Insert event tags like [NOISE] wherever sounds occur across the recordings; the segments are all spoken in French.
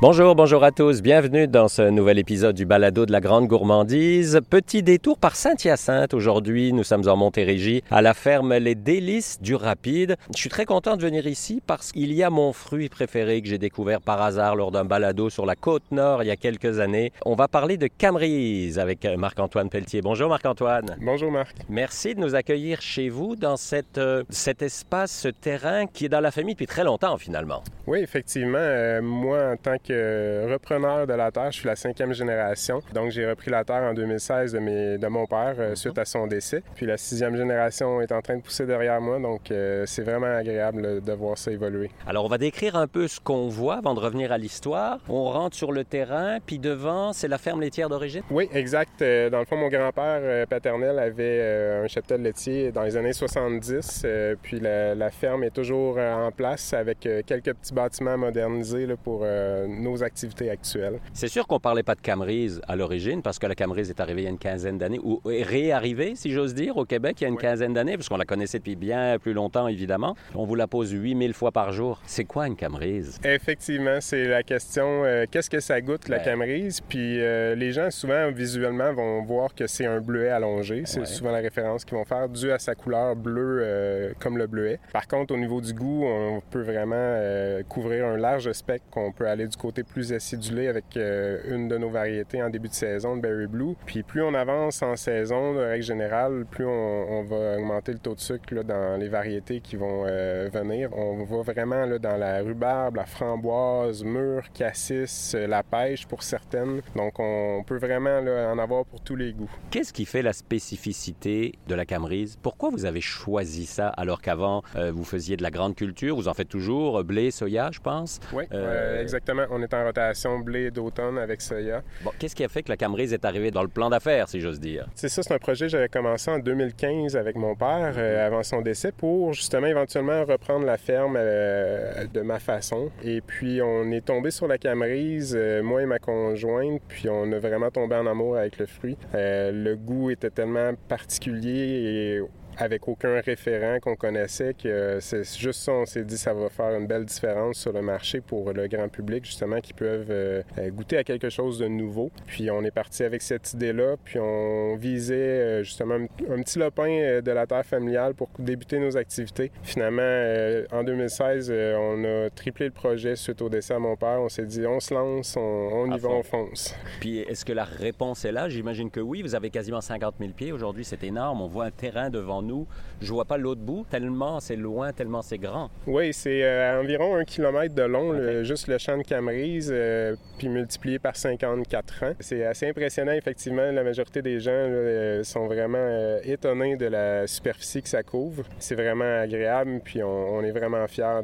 Bonjour, bonjour à tous. Bienvenue dans ce nouvel épisode du Balado de la Grande Gourmandise. Petit détour par Saint-Hyacinthe. Aujourd'hui, nous sommes en Montérégie, à la ferme Les Délices du Rapide. Je suis très content de venir ici parce qu'il y a mon fruit préféré que j'ai découvert par hasard lors d'un balado sur la côte nord il y a quelques années. On va parler de Camerise avec Marc-Antoine Pelletier. Bonjour Marc-Antoine. Bonjour Marc. Merci de nous accueillir chez vous dans cette, euh, cet espace, ce terrain qui est dans la famille depuis très longtemps finalement. Oui, effectivement. Euh, moi, en tant que repreneur de la terre, je suis la cinquième génération. Donc, j'ai repris la terre en 2016 de, mes, de mon père euh, suite à son décès. Puis la sixième génération est en train de pousser derrière moi. Donc, euh, c'est vraiment agréable de voir ça évoluer. Alors, on va décrire un peu ce qu'on voit avant de revenir à l'histoire. On rentre sur le terrain, puis devant, c'est la ferme laitière d'origine? Oui, exact. Dans le fond, mon grand-père paternel avait un cheptel laitier dans les années 70. Puis la, la ferme est toujours en place avec quelques petits bâtiments modernisés là, pour euh, nos activités actuelles. C'est sûr qu'on parlait pas de Camerise à l'origine, parce que la Camerise est arrivée il y a une quinzaine d'années, ou est réarrivée, si j'ose dire, au Québec il y a une quinzaine d'années, parce qu'on la connaissait depuis bien plus longtemps, évidemment. On vous la pose 8000 fois par jour. C'est quoi une Camerise? Effectivement, c'est la question, euh, qu'est-ce que ça goûte, la Camerise? Puis euh, les gens, souvent, visuellement, vont voir que c'est un bleuet allongé. C'est souvent la référence qu'ils vont faire, dû à sa couleur bleue, comme le bleuet. Par contre, au niveau du goût, on peut vraiment couvrir un large spectre qu'on peut aller du côté plus acidulé avec euh, une de nos variétés en début de saison, le Berry Blue. Puis plus on avance en saison, de règle générale, plus on, va augmenter le taux de sucre dans les variétés qui vont euh, venir. On va vraiment là, dans la rhubarbe, la framboise, mûre, cassis, euh, la pêche pour certaines. Donc on peut vraiment là, en avoir pour tous les goûts. Qu'est-ce qui fait la spécificité de la camerise? Pourquoi vous avez choisi ça alors qu'avant vous faisiez de la grande culture? Vous en faites toujours, blé, soya? je pense? Oui, euh, exactement. On est en rotation blé d'automne avec soya. Bon, qu'est-ce qui a fait que la Camerise est arrivée dans le plan d'affaires, si j'ose dire? C'est ça, c'est un projet que j'avais commencé en 2015 avec mon père euh, avant son décès pour justement éventuellement reprendre la ferme euh, de ma façon. Et puis on est tombé sur la Camerise, moi et ma conjointe, puis on a vraiment tombé en amour avec le fruit. le goût était tellement particulier et avec aucun référent qu'on connaissait, que c'est juste ça, on s'est dit ça va faire une belle différence sur le marché pour le grand public, justement, qui peuvent euh, euh, goûter à quelque chose de nouveau. Puis on est parti avec cette idée-là, puis on visait euh, justement un, petit lopin de la terre familiale pour débuter nos activités. Finalement, en 2016, on a triplé le projet suite au décès à mon père. On s'est dit on se lance, on, y va, on fonce. Puis est-ce que la réponse est là? J'imagine que oui. Vous avez quasiment 50 000 pieds aujourd'hui, c'est énorme. On voit un terrain devant nous. Je vois pas l'autre bout, tellement c'est loin, tellement c'est grand. Oui, c'est euh, environ un kilomètre de long, juste le champ de Camerise, euh, puis multiplié par 54 ans. C'est assez impressionnant, effectivement. La majorité des gens euh, sont vraiment étonnés de la superficie que ça couvre. C'est vraiment agréable, puis on, est vraiment fiers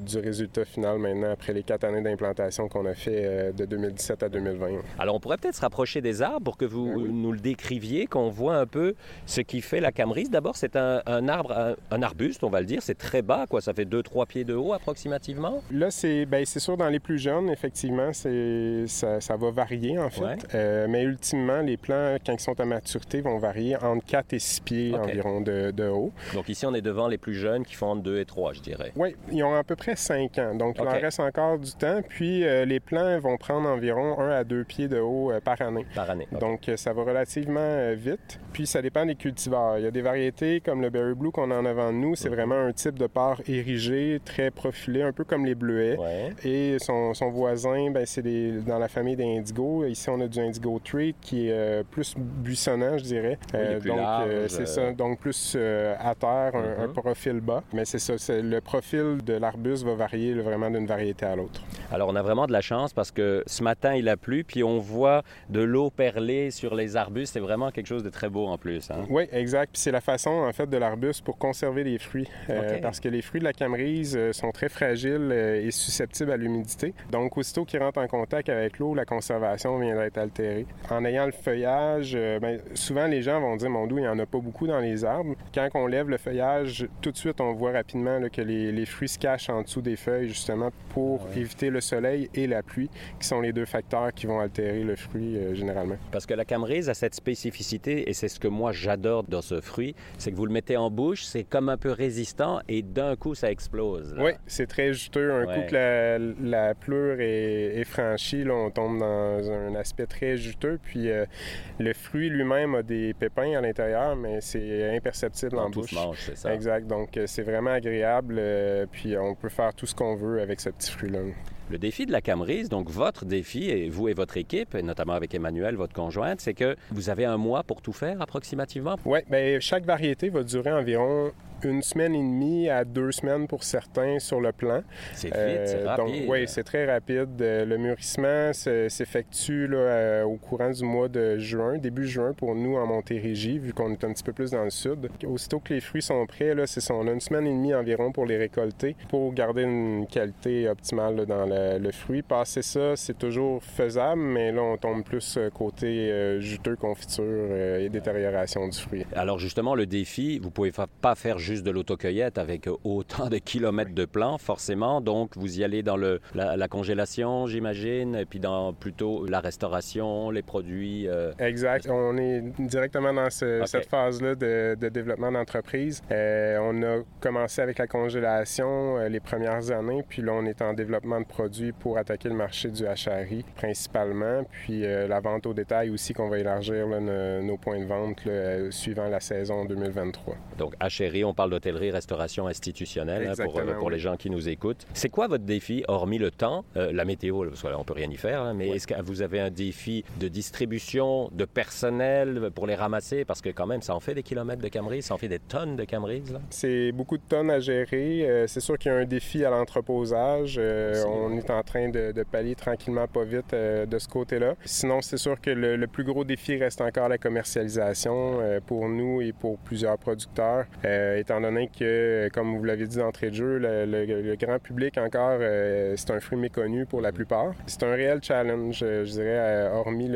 du résultat final maintenant, après les quatre années d'implantation qu'on a fait de 2017 à 2020. Alors, on pourrait peut-être se rapprocher des arbres pour que vous ben nous le décriviez, qu'on voit un peu ce qui fait la Camerise. D'abord, c'est un, arbre, un, arbuste, on va le dire. C'est très bas, quoi. Ça fait 2-3 pieds de haut approximativement. Là, c'est ben, sûr, dans les plus jeunes, effectivement, ça, ça va varier, en fait. Euh, mais ultimement, les plants, quand ils sont à maturité, vont varier entre 4 et 6 pieds environ de, de, haut. Donc ici, on est devant les plus jeunes qui font entre 2 et 3, je dirais. Oui, ils ont à peu près 5 ans. Donc, il en reste encore du temps. Puis, euh, les plants vont prendre environ 1 à 2 pieds de haut euh, par année. Par année. Donc, ça va relativement vite. Puis, ça dépend des cultivars. Il y a des variétés comme le Berry Blue qu'on a en avant de nous, c'est mhm. vraiment un type de part érigé, très profilé, un peu comme les bleuets. Et son, voisin, ben, c'est dans la famille des indigos. Ici, on a du indigo tree qui est euh, plus buissonnant, je dirais. Euh, donc, euh, c'est ça. Donc, plus à terre, un, mhm. profil bas. Mais c'est ça. Le profil de l'arbuste va varier vraiment d'une variété à l'autre. Alors, on a vraiment de la chance parce que ce matin, il a plu, puis on voit de l'eau perlée sur les arbustes. C'est vraiment quelque chose de très beau en plus. Hein. Oui, exact. Puis c'est la façon, en fait, de l'arbuste pour conserver les fruits. Euh, parce que les fruits de la camerise euh, sont très fragiles euh, et susceptibles à l'humidité. Donc, aussitôt qu'ils rentrent en contact avec l'eau, la conservation vient d'être altérée. En ayant le feuillage, ben, souvent les gens vont dire, mon doux, il n'y en a pas beaucoup dans les arbres. Quand on lève le feuillage, tout de suite, on voit rapidement que les, fruits se cachent en dessous des feuilles, justement, pour ah éviter le soleil et la pluie, qui sont les deux facteurs qui vont altérer le fruit généralement. Parce que la camerise a cette spécificité, et c'est ce que moi j'adore dans ce fruit, c'est que vous le mettez en bouche, c'est comme un peu résistant et d'un coup, ça explose. Oui, c'est très juteux. Un coup que la, la pleure est, franchie, là, on tombe dans un aspect très juteux. Puis euh, le fruit lui-même a des pépins à l'intérieur, mais c'est imperceptible en bouche. Mange, ça. Exact. Donc, c'est vraiment agréable. puis on peut faire tout ce qu'on veut avec ce petit fruit-là. Le défi de la Camerise, donc votre défi, et vous et votre équipe, et notamment avec Emmanuel, votre conjointe, c'est que vous avez un mois pour tout faire approximativement? Oui, bien, chaque variété va durer environ une semaine et demie à deux semaines pour certains sur le plan. C'est vite, c'est euh, rapide. oui, c'est très rapide. Euh, le mûrissement s'effectue euh, au courant du mois de juin, début juin pour nous en Montérégie, vu qu'on est un petit peu plus dans le sud. Aussitôt que les fruits sont prêts, là, c'est on a une semaine et demie environ pour les récolter, pour garder une qualité optimale dans le, fruit. Passer ça, c'est toujours faisable, mais là, on tombe plus côté juteux, confiture et détérioration du fruit. Alors justement, le défi, vous pouvez pas faire juste de l'autocueillette avec autant de kilomètres de plan, forcément. Donc, vous y allez dans le, la, congélation, j'imagine, et puis dans plutôt la restauration, les produits. Euh, exact. On est directement dans cette phase-là de, développement d'entreprise. Euh, on a commencé avec la congélation euh, les premières années, puis là, on est en développement de produits pour attaquer le marché du HRI principalement, puis la vente au détail aussi qu'on va élargir nos, points de vente suivant la saison 2023. Donc, HRI, on parle d'hôtellerie, restauration institutionnelle hein, pour, euh, pour les gens qui nous écoutent. C'est quoi votre défi, hormis le temps, euh, la météo, parce on peut rien y faire, hein, mais est-ce que vous avez un défi de distribution, de personnel pour les ramasser? Parce que quand même, ça en fait des kilomètres de Camerise, ça en fait des tonnes de Camerise. C'est beaucoup de tonnes à gérer. Euh, c'est sûr qu'il y a un défi à l'entreposage. on est en train de, pallier tranquillement, pas vite, de ce côté-là. Sinon, c'est sûr que le, le, plus gros défi reste encore la commercialisation pour nous et pour plusieurs producteurs étant donné que, comme vous l'avez dit d'entrée de jeu, le, grand public encore, euh, c'est un fruit méconnu pour la plupart. C'est un réel challenge, je dirais, euh, hormis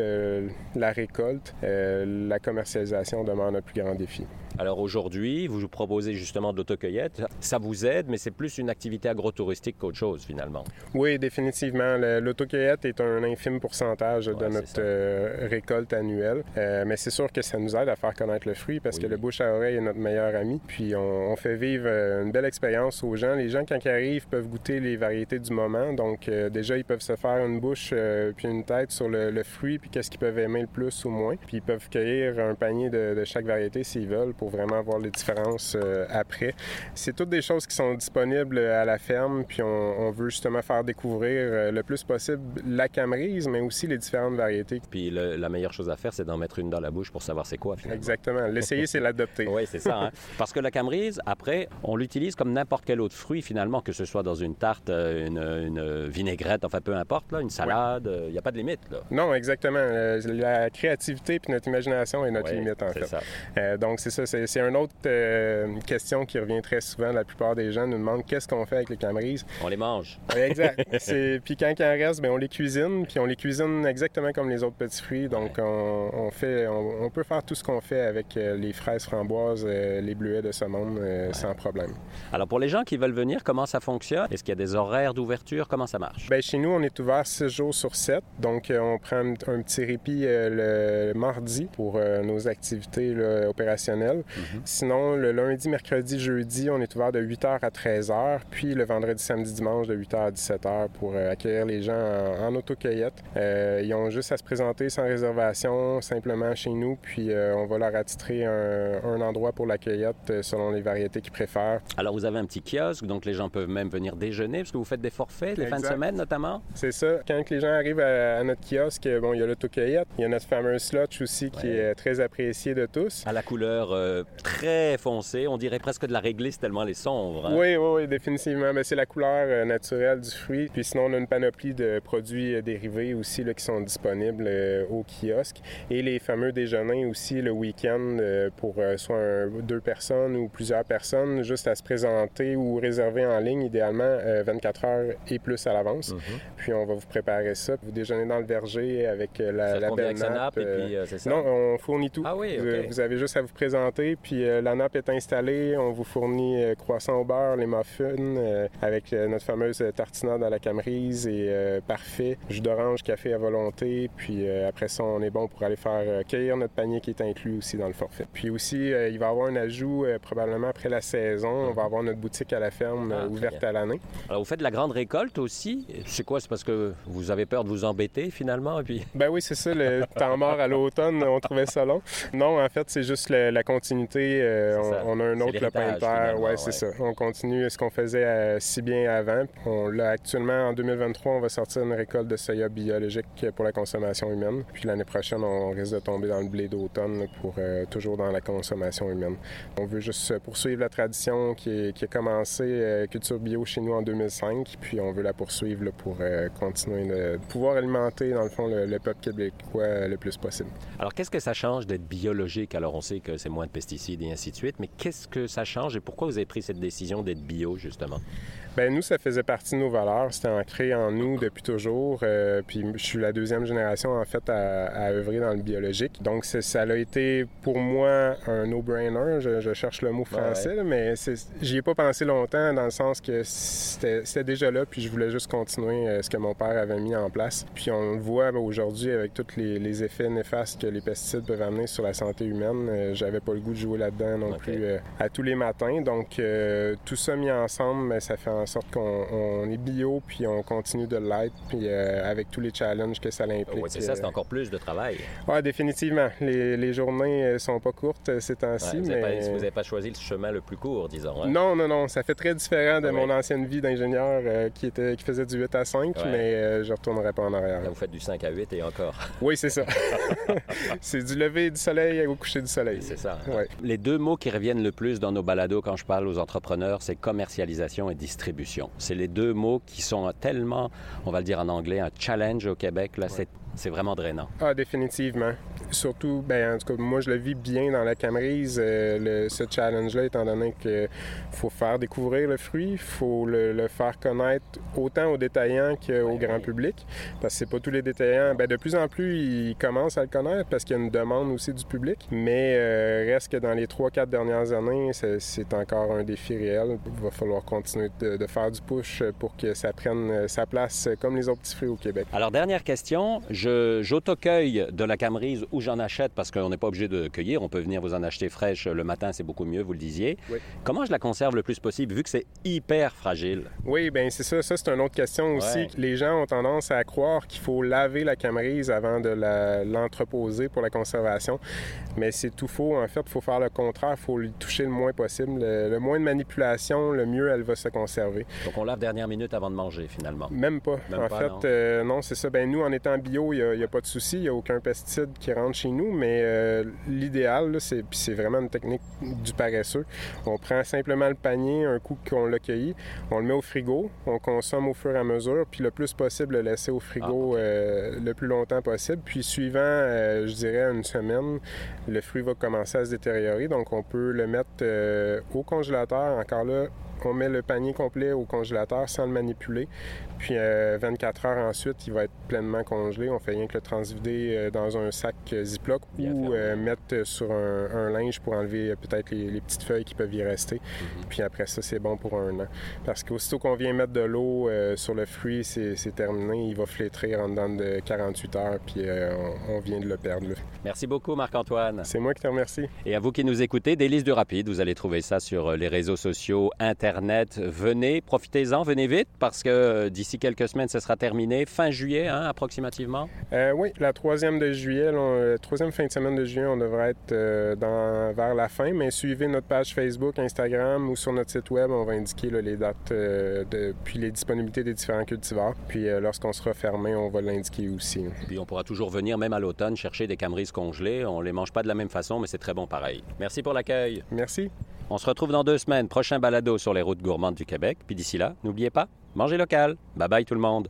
la récolte, euh, la commercialisation demande un plus grand défi. Alors aujourd'hui, vous proposez justement de l'autocueillette. Ça vous aide, mais c'est plus une activité agro-touristique qu'autre chose finalement. Oui, définitivement. L'autocueillette est un infime pourcentage de notre récolte annuelle. mais c'est sûr que ça nous aide à faire connaître le fruit parce que le bouche à oreille est notre meilleur ami. Puis on, fait vivre euh, une belle expérience aux gens. Les gens, quand ils arrivent, peuvent goûter les variétés du moment. Donc, euh, déjà, ils peuvent se faire une bouche euh, puis une tête sur le, fruit, puis qu'est-ce qu'ils peuvent aimer le plus ou moins. Puis ils peuvent cueillir un panier de, chaque variété s'ils veulent pour vraiment voir les différences après. C'est toutes des choses qui sont disponibles à la ferme, puis on, veut justement faire découvrir le plus possible la camerise, mais aussi les différentes variétés. Puis la meilleure chose à faire, c'est d'en mettre une dans la bouche pour savoir c'est quoi. Finalement. Exactement. L'essayer, c'est l'adopter. [LAUGHS] oui, c'est ça. Hein? [LAUGHS] Parce que la camerise, après, on l'utilise comme n'importe quel autre fruit, finalement, que ce soit dans une tarte, euh, une, vinaigrette, enfin peu importe, là, une salade, il n'y euh, a pas de limite. Là. Non, exactement. Euh, la créativité puis notre imagination est notre limite, en fait. Ça. donc, c'est ça. C'est une autre question qui revient très souvent. La plupart des gens nous demandent qu'est-ce qu'on fait avec les camerises. On les mange. [LAUGHS] exact. puis quand il en reste, bien, on les cuisine, puis on les cuisine exactement comme les autres petits fruits. Donc, on, fait, on, peut faire tout ce qu'on fait avec les fraises framboises, les bleuets de saumon euh, sans problème. Alors, pour les gens qui veulent venir, comment ça fonctionne? Est-ce qu'il y a des horaires d'ouverture? Comment ça marche? Bien, chez nous, on est ouvert 6 jours sur 7. Donc, euh, on prend un, petit répit euh, le mardi pour nos activités opérationnelles. Mhm. Sinon, le lundi, mercredi, jeudi, on est ouvert de 8h à 13h. Puis le vendredi, samedi, dimanche, de 8h à 17h pour accueillir les gens en, autocueillette. ils ont juste à se présenter sans réservation, simplement chez nous. Puis on va leur attitrer un, un endroit pour la cueillette selon les variétés qu'ils préfèrent. Alors, vous avez un petit kiosque, donc les gens peuvent même venir déjeuner, parce que vous faites des forfaits les fins de semaine notamment? C'est ça. Quand les gens arrivent à, notre kiosque, bon, il y a l'autocueillette, il y a notre fameux slotch aussi qui est très apprécié de tous. À la couleur euh, très foncée, on dirait presque de la réglisse tellement elle est sombre. Hein. Oui, oui, oui, définitivement. Mais c'est la couleur euh, naturelle du fruit. Puis sinon, on a une panoplie de produits euh, dérivés aussi là, qui sont disponibles au kiosque. Et les fameux déjeuners aussi le week-end pour soit deux personnes ou plusieurs personnes, juste à se présenter ou réserver en ligne, idéalement 24 euh, heures et plus à l'avance. Mhm. Puis on va vous préparer ça. Vous déjeunez dans le verger avec euh, la, la belle map. Et puis, euh, ça? Non, on fournit tout. Ah oui, vous, avez juste à vous présenter Puis la nappe est installée. On vous fournit croissant au beurre, les muffins avec notre fameuse tartinade à la camerise et parfait. Jus d'orange, café à volonté. Puis après ça, on est bon pour aller faire cueillir notre panier qui est inclus aussi dans le forfait. Puis aussi, il va y avoir un ajout probablement après la saison. On va avoir notre boutique à la ferme ah, ouverte à l'année. Alors, vous faites de la grande récolte aussi? C'est quoi? C'est parce que vous avez peur de vous embêter finalement? Puis... Ben oui, c'est ça. Le temps mort à l'automne, on trouvait ça long. Non, en fait, c'est juste la, continuité. Euh, on, a un autre lopin de terre. Ouais, c'est ça. On continue ce qu'on faisait euh, si bien avant. On l'a actuellement en 2023, on va sortir une récolte de soya biologique pour la consommation humaine. Puis l'année prochaine, on risque de tomber dans le blé d'automne pour euh, toujours dans la consommation humaine. On veut juste poursuivre la tradition qui, qui a commencé culture bio chez nous en 2005, puis on veut la poursuivre pour continuer de pouvoir alimenter, dans le fond, le, peuple québécois le plus possible. Alors, qu'est-ce que ça change d'être biologique? Alors, on sait que c'est moins de et ainsi de suite, mais qu'est-ce que ça change et pourquoi vous avez pris cette décision d'être bio, justement? Bien, nous, ça faisait partie de nos valeurs. C'était ancré en nous depuis toujours. Euh, puis, je suis la deuxième génération, en fait, à, à œuvrer dans le biologique. Donc, ça a été pour moi un no-brainer. Je, cherche le mot français, mais j'y ai pas pensé longtemps dans le sens que c'était déjà là, puis je voulais juste continuer euh, ce que mon père avait mis en place. Puis, on le voit aujourd'hui avec tous les, effets néfastes que les pesticides peuvent amener sur la santé humaine. Euh, j'avais pas le goût de jouer là-dedans non plus à tous les matins. Donc, tout ça mis ensemble, mais ça fait en sorte qu'on est bio, puis on continue de l'être, puis euh, avec tous les challenges que ça implique. Oui, c'est ça, c'est euh, encore plus de travail. Oui, définitivement. Les, les, journées euh, sont pas courtes ces temps-ci, vous mais... vous n'avez pas choisi le chemin le plus court, disons. Hein? Non, non, non. Ça fait très différent de ah mon ancienne vie d'ingénieur qui, était, qui faisait du 8 à 5, mais je retournerai pas en arrière. Là, vous faites du 5 à 8 et encore. [LAUGHS] Oui, c'est ça. [LAUGHS] c'est du lever du soleil au coucher du soleil. C'est ça. Les deux mots qui reviennent le plus dans nos balados quand je parle aux entrepreneurs, c'est commercialisation et distribution. C'est les deux mots qui sont tellement, on va le dire en anglais, un challenge au Québec. Là, c'est vraiment drainant. Ah, définitivement. Surtout, ben, en tout cas, moi, je le vis bien dans la Camerise, euh, ce challenge-là, étant donné qu'il faut faire découvrir le fruit, il faut le, faire connaître autant aux détaillants qu'au grand public, parce que c'est pas tous les détaillants. Ben, de plus en plus, ils commencent à le connaître parce qu'il y a une demande aussi du public, mais euh, reste que dans les trois, quatre dernières années, c'est encore un défi réel. Il va falloir continuer de, faire du push pour que ça prenne sa place comme les autres petits fruits au Québec. Alors, dernière question. J'autocueille de la Camerise où j'en achète parce qu'on n'est pas obligé de cueillir. On peut venir vous en acheter fraîche le matin, c'est beaucoup mieux, vous le disiez. Comment je la conserve le plus possible vu que c'est hyper fragile? Oui, bien c'est ça. Ça, c'est une autre question aussi. Les gens ont tendance à croire qu'il faut laver la Camerise avant de l'entreposer pour la conservation. Mais c'est tout faux. En fait, il faut faire le contraire. Il faut lui toucher le moins possible. Le, moins de manipulation, le mieux elle va se conserver. Donc on lave dernière minute avant de manger finalement? Même pas. en fait, non, euh, non c'est ça. Ben nous, en étant bio, il n'y a, pas de souci, il n'y a aucun pesticide qui rentre chez nous, mais euh, l'idéal, c'est, c'est vraiment une technique du paresseux. On prend simplement le panier un coup qu'on l'a cueilli, on le met au frigo, on consomme au fur et à mesure, puis le plus possible le laisser au frigo ah, euh, le plus longtemps possible. Puis suivant, euh, je dirais, une semaine, le fruit va commencer à se détériorer, donc on peut le mettre au congélateur, encore là, on met le panier complet au congélateur sans le manipuler. Puis 24 heures ensuite, il va être pleinement congelé. On fait rien que le transvider euh, dans un sac euh, Ziploc ou euh, mettre sur un, linge pour enlever peut-être les, petites feuilles qui peuvent y rester. Mhm. Puis après ça, c'est bon pour un an. Parce qu'aussitôt qu'on vient mettre de l'eau sur le fruit, c'est terminé. Il va flétrir en dedans de 48 heures, puis on, vient de le perdre. Merci beaucoup, Marc-Antoine. C'est moi qui te remercie. Et à vous qui nous écoutez, Délices du Rapide, vous allez trouver ça sur les réseaux sociaux, Internet. Venez, profitez-en, venez vite, parce que d'ici quelques semaines, ce sera terminé. Fin juillet, hein, approximativement? oui, la troisième de juillet, la troisième fin de semaine de juillet, on devrait être euh, dans, vers la fin, mais suivez notre page Facebook, Instagram ou sur notre site web, on va indiquer les dates euh, de, puis les disponibilités des différents cultivars. Puis euh, lorsqu'on sera fermé, on va l'indiquer aussi. Puis on pourra toujours venir, même à l'automne, chercher des camerises congelées. On les mange pas de la même façon, mais c'est très bon pareil. Merci pour l'accueil. Merci. On se retrouve dans deux semaines. Prochain balado sur les routes gourmandes du Québec. Puis d'ici là, n'oubliez pas, mangez local. Bye bye tout le monde.